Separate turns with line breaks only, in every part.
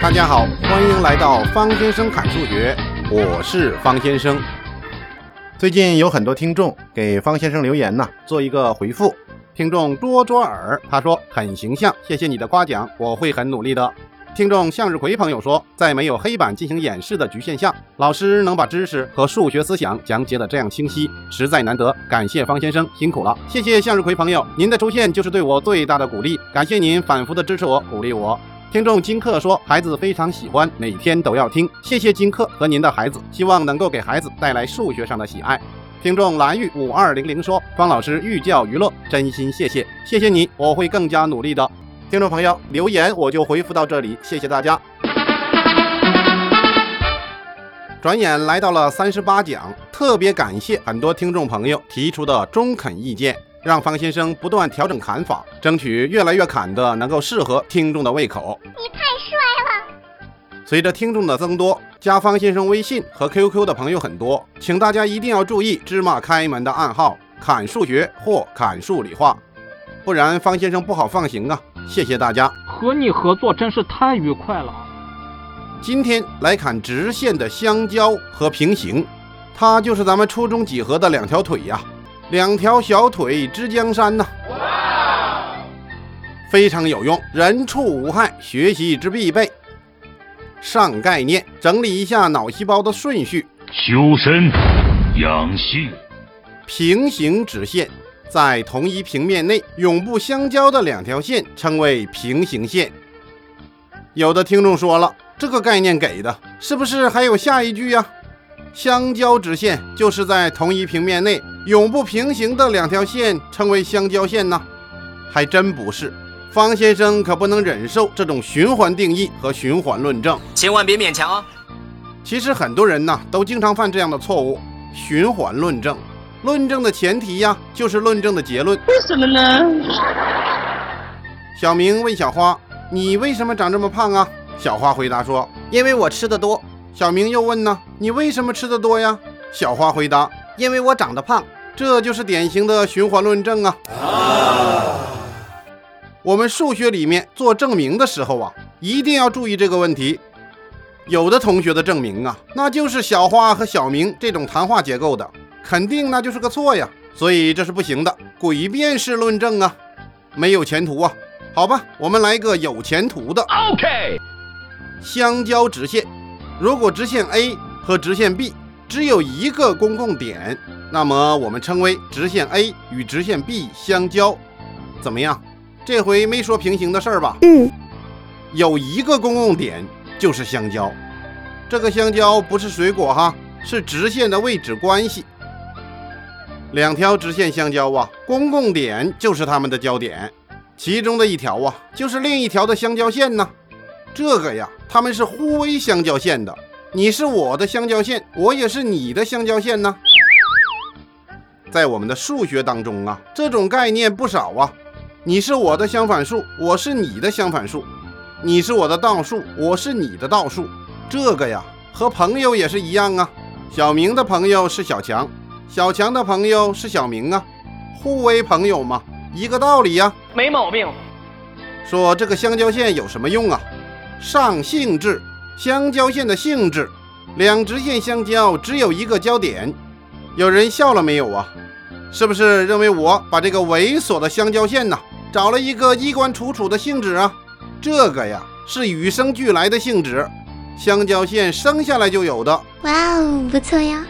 大家好，欢迎来到方先生侃数学，我是方先生。最近有很多听众给方先生留言呢，做一个回复。听众多卓尔他说很形象，谢谢你的夸奖，我会很努力的。听众向日葵朋友说，在没有黑板进行演示的局限下，老师能把知识和数学思想讲解的这样清晰，实在难得，感谢方先生辛苦了。谢谢向日葵朋友，您的出现就是对我最大的鼓励，感谢您反复的支持我，鼓励我。听众金克说，孩子非常喜欢，每天都要听。谢谢金克和您的孩子，希望能够给孩子带来数学上的喜爱。听众蓝玉五二零零说，方老师寓教于乐，真心谢谢，谢谢你，我会更加努力的。听众朋友留言我就回复到这里，谢谢大家。转眼来到了三十八讲，特别感谢很多听众朋友提出的中肯意见。让方先生不断调整砍法，争取越来越砍的能够适合听众的胃口。
你太帅
了！随着听众的增多，加方先生微信和 QQ 的朋友很多，请大家一定要注意芝麻开门的暗号“砍数学”或“砍数理化”，不然方先生不好放行啊！谢谢大家，
和你合作真是太愉快了。
今天来砍直线的相交和平行，它就是咱们初中几何的两条腿呀。两条小腿之江山呐，非常有用，人畜无害，学习之必备。上概念，整理一下脑细胞的顺序：
修身养性。
平行直线在同一平面内永不相交的两条线称为平行线。有的听众说了，这个概念给的是不是还有下一句呀？相交直线就是在同一平面内永不平行的两条线称为相交线呢？还真不是，方先生可不能忍受这种循环定义和循环论证，
千万别勉强哦。
其实很多人呢都经常犯这样的错误，循环论证，论证的前提呀就是论证的结论。
为什么呢？
小明问小花：“你为什么长这么胖啊？”小花回答说：“
因为我吃的多。”
小明又问呢：“你为什么吃的多呀？”小花回答：“
因为我长得胖。”
这就是典型的循环论证啊！我们数学里面做证明的时候啊，一定要注意这个问题。有的同学的证明啊，那就是小花和小明这种谈话结构的，肯定那就是个错呀。所以这是不行的，诡辩式论证啊，没有前途啊。好吧，我们来一个有前途的。
OK，
相交直线。如果直线 A 和直线 B 只有一个公共点，那么我们称为直线 A 与直线 B 相交。怎么样？这回没说平行的事儿吧？
嗯。
有一个公共点就是相交。这个相交不是水果哈，是直线的位置关系。两条直线相交啊，公共点就是它们的交点，其中的一条啊，就是另一条的相交线呢。这个呀，它们是互为相交线的。你是我的相交线，我也是你的相交线呢。在我们的数学当中啊，这种概念不少啊。你是我的相反数，我是你的相反数；你是我的倒数，我是你的倒数。这个呀，和朋友也是一样啊。小明的朋友是小强，小强的朋友是小明啊，互为朋友嘛，一个道理呀。
没毛病。
说这个相交线有什么用啊？上性质，相交线的性质，两直线相交只有一个交点。有人笑了没有啊？是不是认为我把这个猥琐的相交线呢，找了一个衣冠楚楚的性质啊？这个呀是与生俱来的性质，相交线生下来就有的。
哇哦，不错呀。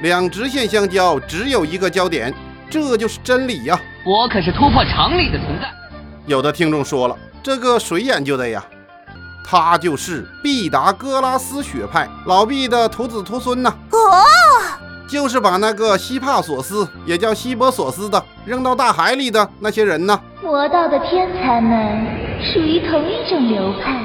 两直线相交只有一个交点，这就是真理呀。
我可是突破常理的存在。
有的听众说了，这个谁研究的呀？他就是毕达哥拉斯学派老毕的徒子徒孙呐！
哦，
就是把那个希帕索斯，也叫希波索斯的扔到大海里的那些人呢。
魔道的天才们属于同一种流派。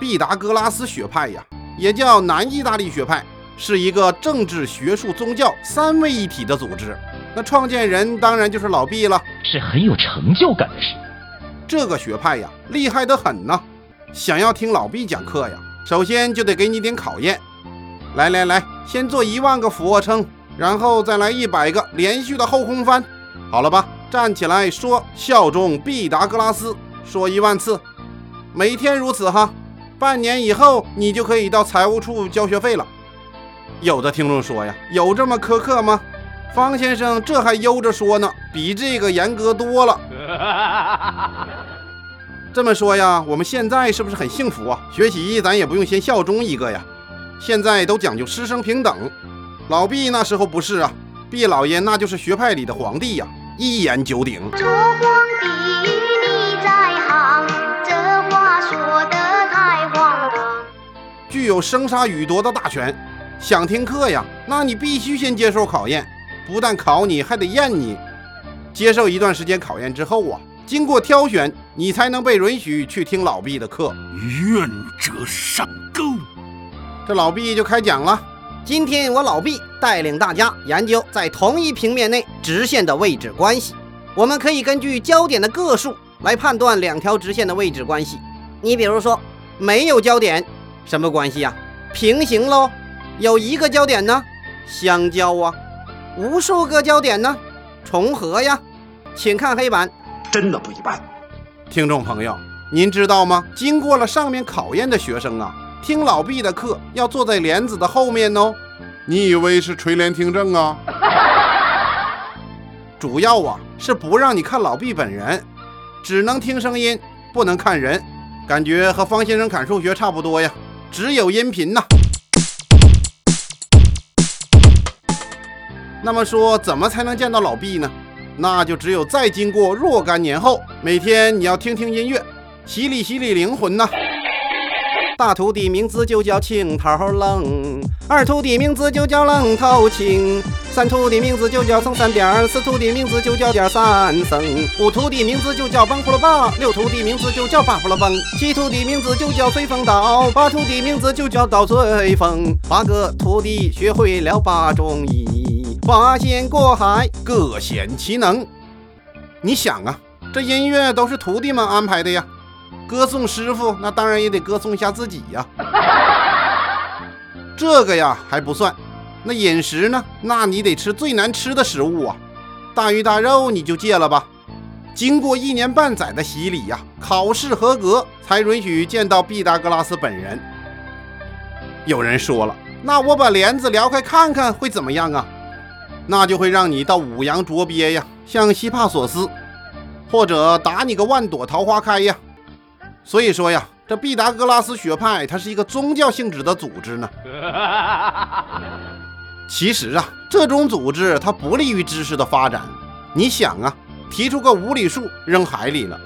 毕达哥拉斯学派呀，也叫南意大利学派，是一个政治、学术、宗教三位一体的组织。那创建人当然就是老毕了，
是很有成就感的事。
这个学派呀，厉害得很呢。想要听老毕讲课呀，首先就得给你点考验。来来来，先做一万个俯卧撑，然后再来一百个连续的后空翻，好了吧？站起来说效忠毕达哥拉斯，说一万次，每天如此哈。半年以后你就可以到财务处交学费了。有的听众说呀，有这么苛刻吗？方先生这还悠着说呢，比这个严格多了。这么说呀，我们现在是不是很幸福啊？学习咱也不用先效忠一个呀，现在都讲究师生平等。老毕那时候不是啊，毕老爷那就是学派里的皇帝呀，一言九鼎。
做皇帝你在行，这话说的太荒唐。
具有生杀予夺的大权，想听课呀，那你必须先接受考验，不但考你，还得验你。接受一段时间考验之后啊，经过挑选，你才能被允许去听老毕的课。
愿者上钩。
这老毕就开讲了。
今天我老毕带领大家研究在同一平面内直线的位置关系。我们可以根据焦点的个数来判断两条直线的位置关系。你比如说，没有焦点，什么关系呀？平行喽。有一个焦点呢，相交啊。无数个焦点呢，重合呀。请看黑板。
真的不一般。
听众朋友，您知道吗？经过了上面考验的学生啊，听老毕的课要坐在帘子的后面哦。你以为是垂帘听政啊？主要啊是不让你看老毕本人，只能听声音，不能看人。感觉和方先生砍数学差不多呀，只有音频呐。那么说，怎么才能见到老毕呢？那就只有再经过若干年后，每天你要听听音乐，洗礼洗礼灵魂呐。大徒弟名字就叫青桃愣，二徒弟名字就叫愣头青，三徒弟名字就叫僧三点，四徒弟名字就叫点三僧，五徒弟名字就叫帮呼了吧，六徒弟名字就叫巴呼了蹦，七徒弟名字就叫随风倒，八徒弟名字就叫倒随风。八个徒弟学会了八种艺，八仙过海各显其能。你想啊，这音乐都是徒弟们安排的呀。歌颂师傅，那当然也得歌颂一下自己呀。这个呀还不算，那饮食呢？那你得吃最难吃的食物啊，大鱼大肉你就戒了吧。经过一年半载的洗礼呀，考试合格才允许见到毕达哥拉斯本人。有人说了，那我把帘子撩开看看会怎么样啊？那就会让你到五洋捉鳖呀，像西帕索斯，或者打你个万朵桃花开呀。所以说呀，这毕达哥拉斯学派它是一个宗教性质的组织呢。其实啊，这种组织它不利于知识的发展。你想啊，提出个无理数扔海里了，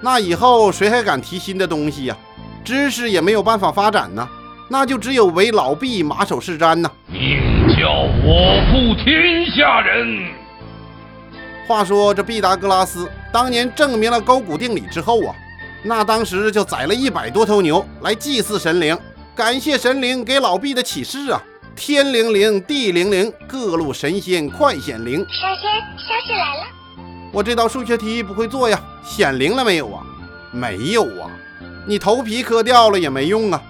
那以后谁还敢提新的东西呀？知识也没有办法发展呢，那就只有为老毕马首是瞻呢。
名叫我负天下人。
话说这毕达哥拉斯当年证明了勾股定理之后啊。那当时就宰了一百多头牛来祭祀神灵，感谢神灵给老毕的启示啊！天灵灵，地灵灵，各路神仙快显灵。
神仙，消息来了。
我这道数学题不会做呀，显灵了没有啊？没有啊！你头皮磕掉了也没用啊！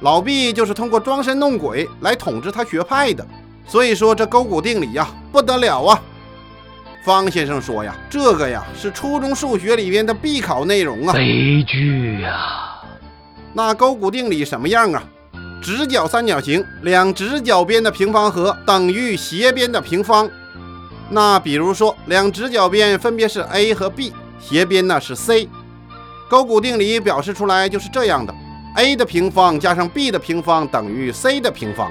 老毕就是通过装神弄鬼来统治他学派的，所以说这勾股定理呀不得了啊！方先生说呀，这个呀是初中数学里边的必考内容啊。
悲剧呀！
那勾股定理什么样啊？直角三角形两直角边的平方和等于斜边的平方。那比如说两直角边分别是 a 和 b，斜边呢是 c。勾股定理表示出来就是这样的：a 的平方加上 b 的平方等于 c 的平方。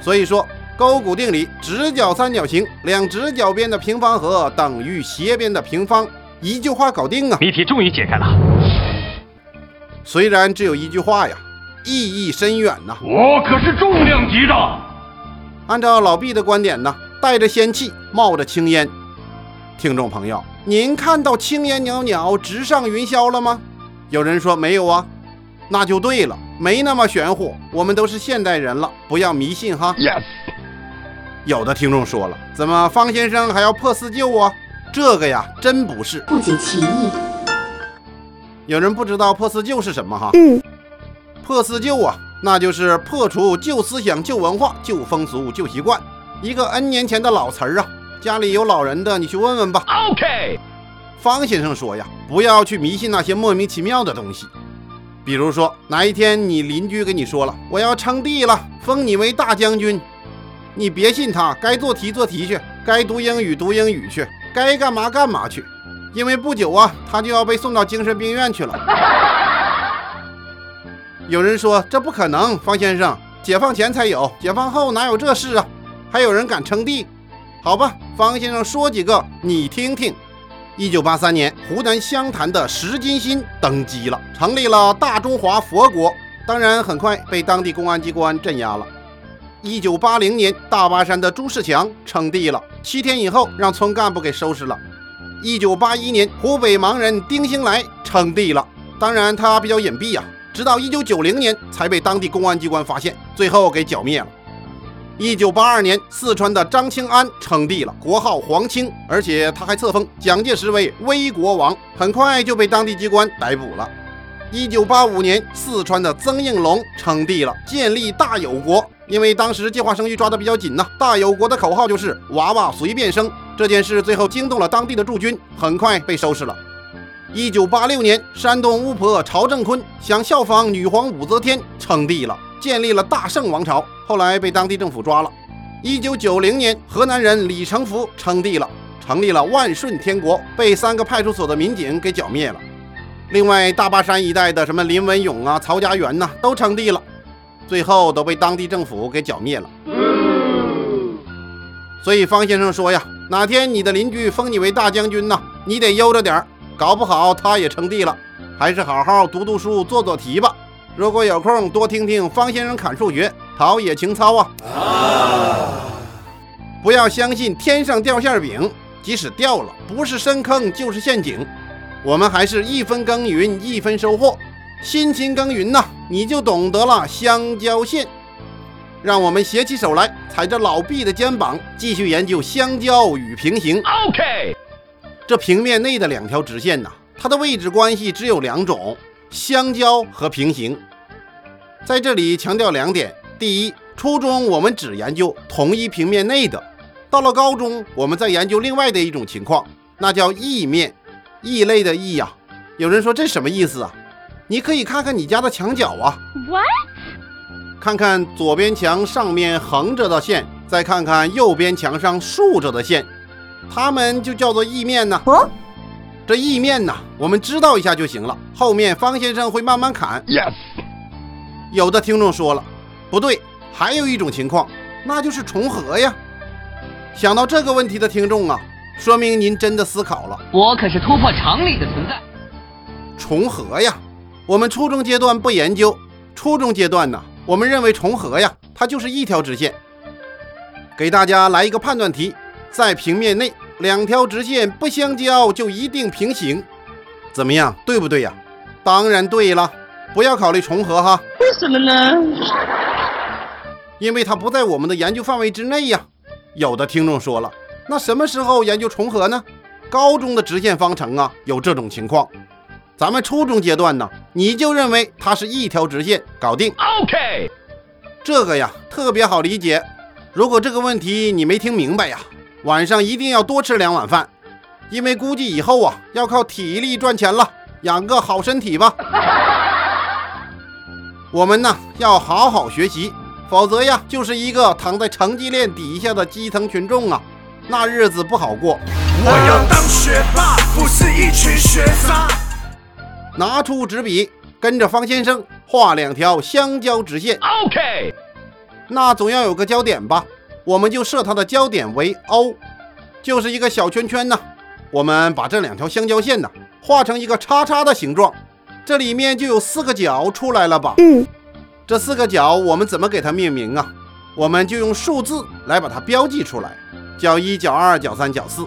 所以说。勾股定理：直角三角形两直角边的平方和等于斜边的平方。一句话搞定啊！
谜题终于解开了。
虽然只有一句话呀，意义深远呐。
我可是重量级的。
按照老毕的观点呢，带着仙气，冒着青烟。听众朋友，您看到青烟袅袅直上云霄了吗？有人说没有啊，那就对了，没那么玄乎。我们都是现代人了，不要迷信哈。
Yes。
有的听众说了，怎么方先生还要破四旧啊？这个呀，真不是，
不解其意。
有人不知道破四旧是什么哈？
嗯，
破四旧啊，那就是破除旧思想、旧文化、旧风俗、旧习惯，一个 N 年前的老词儿啊。家里有老人的，你去问问吧。
OK。
方先生说呀，不要去迷信那些莫名其妙的东西。比如说哪一天你邻居跟你说了我要称帝了，封你为大将军，你别信他，该做题做题去，该读英语读英语去，该干嘛干嘛去，因为不久啊，他就要被送到精神病院去了。有人说这不可能，方先生，解放前才有，解放后哪有这事啊？还有人敢称帝？好吧，方先生说几个你听听。一九八三年，湖南湘潭的石金新登基了，成立了大中华佛国。当然，很快被当地公安机关镇压了。一九八零年，大巴山的朱世强称帝了，七天以后让村干部给收拾了。一九八一年，湖北盲人丁兴来称帝了，当然他比较隐蔽呀，直到一九九零年才被当地公安机关发现，最后给剿灭了。一九八二年，四川的张清安称帝了，国号皇清，而且他还册封蒋介石为威国王，很快就被当地机关逮捕了。一九八五年，四川的曾应龙称帝了，建立大有国。因为当时计划生育抓得比较紧呐，大有国的口号就是娃娃随便生。这件事最后惊动了当地的驻军，很快被收拾了。一九八六年，山东巫婆曹正坤想效仿女皇武则天称帝了。建立了大圣王朝，后来被当地政府抓了。一九九零年，河南人李成福称帝了，成立了万顺天国，被三个派出所的民警给剿灭了。另外，大巴山一带的什么林文勇啊、曹家园呐，都称帝了，最后都被当地政府给剿灭了。所以方先生说呀，哪天你的邻居封你为大将军呐，你得悠着点儿，搞不好他也称帝了。还是好好读读书、做做题吧。如果有空，多听听方先生侃数学，陶冶情操啊！不要相信天上掉馅饼，即使掉了，不是深坑就是陷阱。我们还是一分耕耘一分收获，辛勤耕耘呐，你就懂得了相交线。让我们携起手来，踩着老毕的肩膀，继续研究相交与平行。
OK，
这平面内的两条直线呐，它的位置关系只有两种。相交和平行，在这里强调两点：第一，初中我们只研究同一平面内的；到了高中，我们再研究另外的一种情况，那叫异面、异类的异呀。有人说这什么意思啊？你可以看看你家的墙角啊
，What？
看看左边墙上面横着的线，再看看右边墙上竖着的线，它们就叫做意面呢。哦。这意面呢，我们知道一下就行了。后面方先生会慢慢砍。
Yes。
有的听众说了，不对，还有一种情况，那就是重合呀。想到这个问题的听众啊，说明您真的思考了。
我可是突破常理的存在。
重合呀，我们初中阶段不研究。初中阶段呢，我们认为重合呀，它就是一条直线。给大家来一个判断题，在平面内。两条直线不相交就一定平行，怎么样？对不对呀？当然对了，不要考虑重合哈。
为什么呢？
因为它不在我们的研究范围之内呀。有的听众说了，那什么时候研究重合呢？高中的直线方程啊，有这种情况。咱们初中阶段呢，你就认为它是一条直线，搞定。
OK，
这个呀特别好理解。如果这个问题你没听明白呀？晚上一定要多吃两碗饭，因为估计以后啊要靠体力赚钱了，养个好身体吧。我们呢要好好学习，否则呀就是一个躺在成绩链底下的基层群众啊，那日子不好过。
我要当学霸，不是一群学渣。
拿出纸笔，跟着方先生画两条相交直线。
OK，
那总要有个交点吧。我们就设它的交点为 O，就是一个小圈圈呢。我们把这两条相交线呢画成一个叉叉的形状，这里面就有四个角出来了吧？嗯，这四个角我们怎么给它命名啊？我们就用数字来把它标记出来，角一、角二、角三、角四。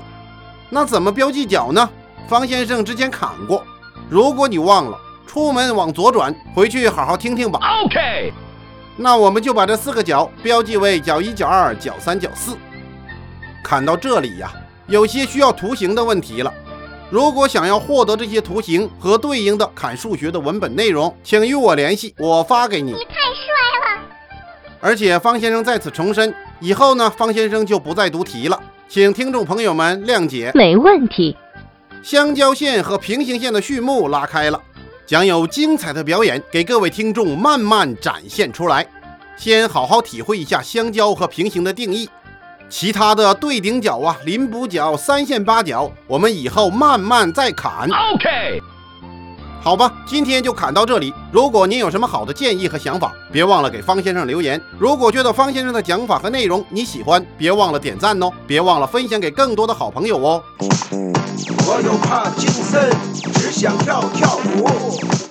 那怎么标记角呢？方先生之前砍过，如果你忘了，出门往左转，回去好好听听吧。
OK。
那我们就把这四个角标记为角一、角二、角三、角四。看到这里呀，有些需要图形的问题了。如果想要获得这些图形和对应的砍数学的文本内容，请与我联系，我发给你。
你太帅了！
而且方先生在此重申，以后呢，方先生就不再读题了，请听众朋友们谅解。
没问题。
相交线和平行线的序幕拉开了。将有精彩的表演给各位听众慢慢展现出来。先好好体会一下相交和平行的定义，其他的对顶角啊、邻补角、三线八角，我们以后慢慢再砍。
OK，
好吧，今天就砍到这里。如果您有什么好的建议和想法，别忘了给方先生留言。如果觉得方先生的讲法和内容你喜欢，别忘了点赞哦，别忘了分享给更多的好朋友哦。
我有帕金森，只想跳跳舞。